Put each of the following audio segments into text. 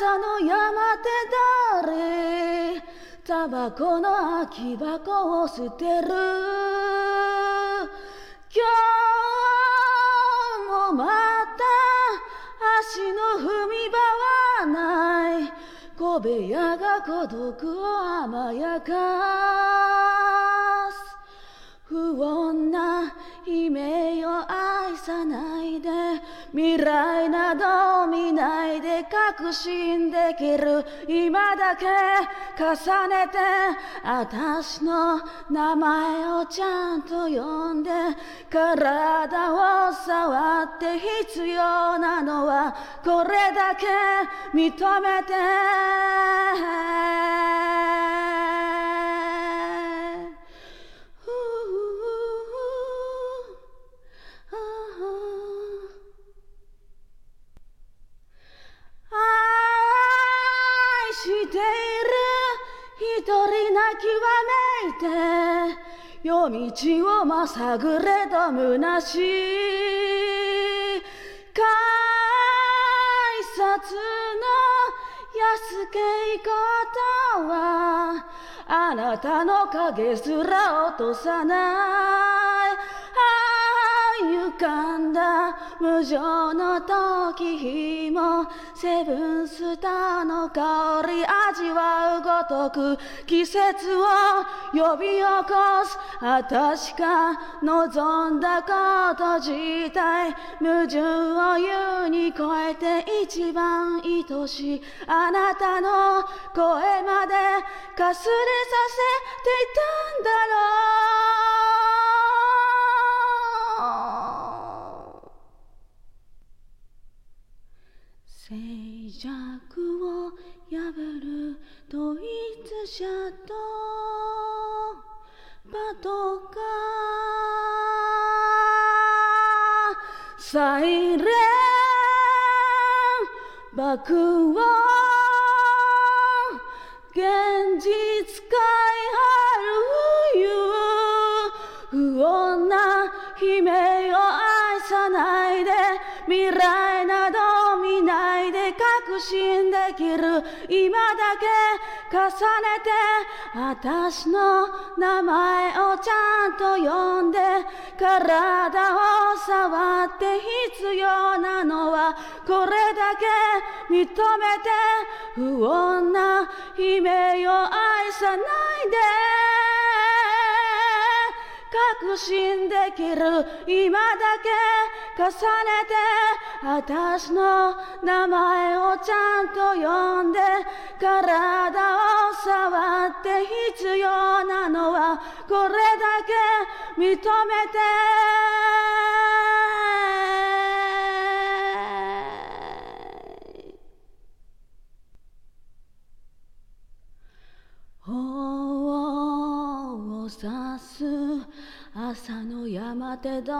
朝の山手誰タバコの空き箱を捨てる。今日もまた足の踏み場はない。小部屋が孤独を甘やかす。不穏な夢を愛さないで未来などないで確信できる。今だけ重ねて私の名前をちゃんと呼んで体を触って必要なのはこれだけ認めて愛している一人泣きわめいて夜道をまさぐれど虚しい。改札の安けいことはあなたの影すら落とさない。ああ歪んだ無情の時日もセブンスターの香り味わうごとく季節を呼び起こす。私が望んだこと自体矛盾を優に超えて一番愛しい。あなたの声までかすれさせていたんだろう。を破るドイツ車とパトカーサイレン爆音現実界ある冬不穏な悲鳴。信できる今だけ重ねて私の名前をちゃんと呼んで体を触って必要なのはこれだけ認めて不穏な悲鳴を愛さないで。確信できる今だけ重ねて私の名前をちゃんと呼んで体を触って必要なのはこれだけ認めて。頬を刺す朝の山手通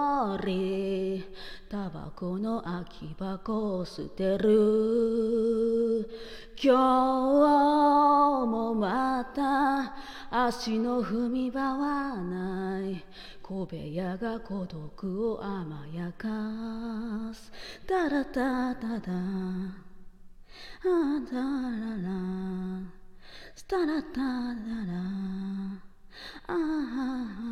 りタバコの空き箱を捨てる。今日もまた足の踏み場はない。小部屋が孤独を甘やかす。タラタタタあタララ。スタラタラ。ラああうん